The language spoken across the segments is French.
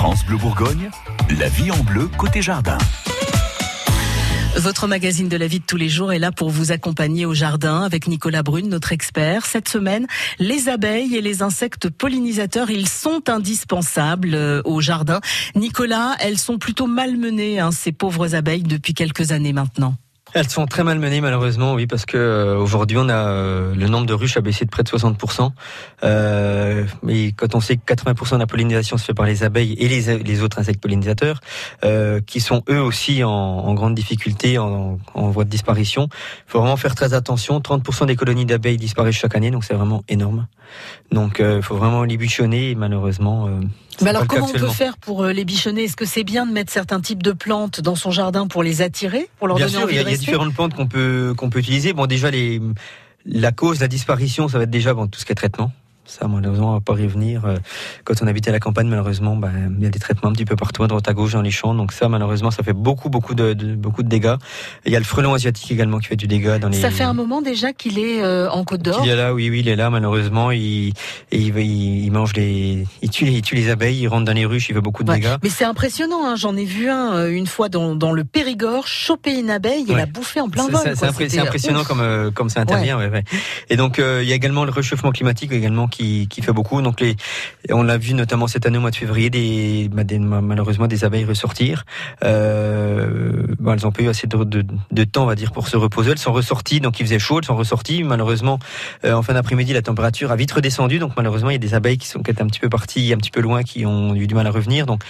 France Bleu Bourgogne, la vie en bleu côté jardin. Votre magazine de la vie de tous les jours est là pour vous accompagner au jardin avec Nicolas Brune, notre expert. Cette semaine, les abeilles et les insectes pollinisateurs, ils sont indispensables euh, au jardin. Nicolas, elles sont plutôt malmenées, hein, ces pauvres abeilles, depuis quelques années maintenant. Elles sont très mal menées malheureusement, oui, parce que euh, aujourd'hui on a euh, le nombre de ruches a baissé de près de 60%. Euh, mais quand on sait que 80% de la pollinisation se fait par les abeilles et les, les autres insectes pollinisateurs, euh, qui sont eux aussi en, en grande difficulté, en, en, voie de disparition, il faut vraiment faire très attention. 30% des colonies d'abeilles disparaissent chaque année, donc c'est vraiment énorme. Donc il euh, faut vraiment les bichonner et malheureusement. Mais alors comment on peut faire pour les bichonner? Est-ce que c'est bien de mettre certains types de plantes dans son jardin pour les attirer, pour leur Bien donner sûr, envie de différentes plantes qu'on peut qu'on peut utiliser. Bon, déjà les la cause, la disparition, ça va être déjà bon, tout ce qui est traitement. Ça, malheureusement, on va pas revenir. Euh, Quand on habite à la campagne, malheureusement, ben, il y a des traitements un petit peu partout, à droite à gauche dans les champs. Donc ça, malheureusement, ça fait beaucoup, beaucoup de, de- beaucoup de dégâts. Il y a le frelon asiatique également qui fait du dégât dans les. Ça fait un moment déjà qu'il est euh, en Côte d'Or. Il est là, oui, oui, il est là. Malheureusement, il, et il, va- il, il mange les, il tue les, il tue les abeilles, il rentre dans les ruches, il fait beaucoup de Ouais. dégâts. Mais c'est impressionnant, hein. j'en ai vu un euh, une fois dans, dans le Périgord choper une abeille et Ouais. la bouffer en plein vol. C'est impressionnant ouf. comme euh, comme ça intervient. Ouais. Et donc euh, il y a également le réchauffement climatique également qui, qui fait beaucoup. Donc les on l'a vu notamment cette année au mois de février des, bah, malheureusement des abeilles ressortir. Euh, bon, elles ont pas eu assez de, temps on va dire pour se reposer. Elles sont ressorties donc il faisait chaud. Elles sont ressorties. Malheureusement euh, en fin d'après-midi la température a vite redescendu. Donc malheureusement il y a des abeilles qui sont étaient un petit peu parties un petit peu loin qui ont eu du mal à revenir. Donc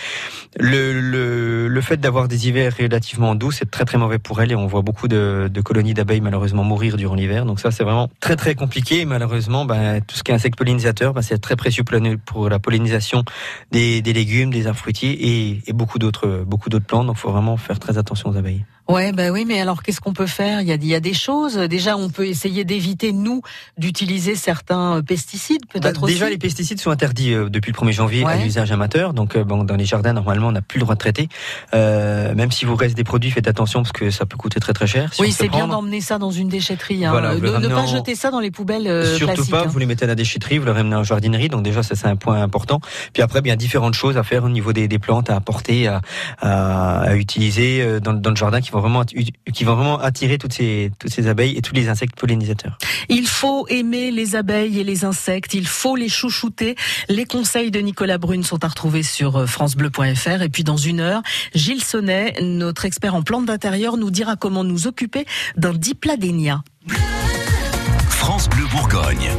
le, le, le fait d'avoir des hivers relativement doux, c'est très très mauvais pour elles et on voit beaucoup de, colonies d'abeilles malheureusement mourir durant l'hiver. Donc ça c'est vraiment très très compliqué. Malheureusement, ben, tout ce qui est insecte pollinisateur, ben, c'est très précieux pour la- pollinisation des, légumes, des arbres fruitiers et, et beaucoup d'autres beaucoup d'autres plantes. Donc il faut vraiment faire très attention aux abeilles. Ouais, bah oui, mais alors qu'est-ce qu'on peut faire? Il y, a, il y a des choses. Déjà, on peut essayer d'éviter nous d'utiliser certains euh, pesticides, peut-être Bah, déjà, aussi. les pesticides sont interdits euh, depuis le 1er janvier à l'usage amateur. Donc, euh, bon, dans les jardins, normalement, on n'a plus le droit de traiter. Euh, même si vous reste des produits, faites attention parce que ça peut coûter très très cher. Si oui, c'est bien d'emmener ça dans une déchetterie. Hein. Voilà, vous ne, pas en- jeter ça dans les poubelles Surtout pas, hein. vous les mettez à la déchetterie, vous les ramenez en jardinerie. Donc déjà, ça c'est un point important. Puis après, bien différentes choses à faire au niveau des, des plantes à apporter, à, à, à utiliser dans, dans le jardin qui vont vraiment att- qui vont vraiment attirer toutes ces toutes ces abeilles et tous les insectes pollinisateurs. Il faut aimer les abeilles et les insectes, il faut les chouchouter. Les conseils de Nicolas Brune sont à retrouver sur euh, francebleu.fr. Et puis dans une heure, Gilles Sonnet, notre expert en plantes d'intérieur, nous dira comment nous occuper d'un dipladénia. France Bleu Bourgogne.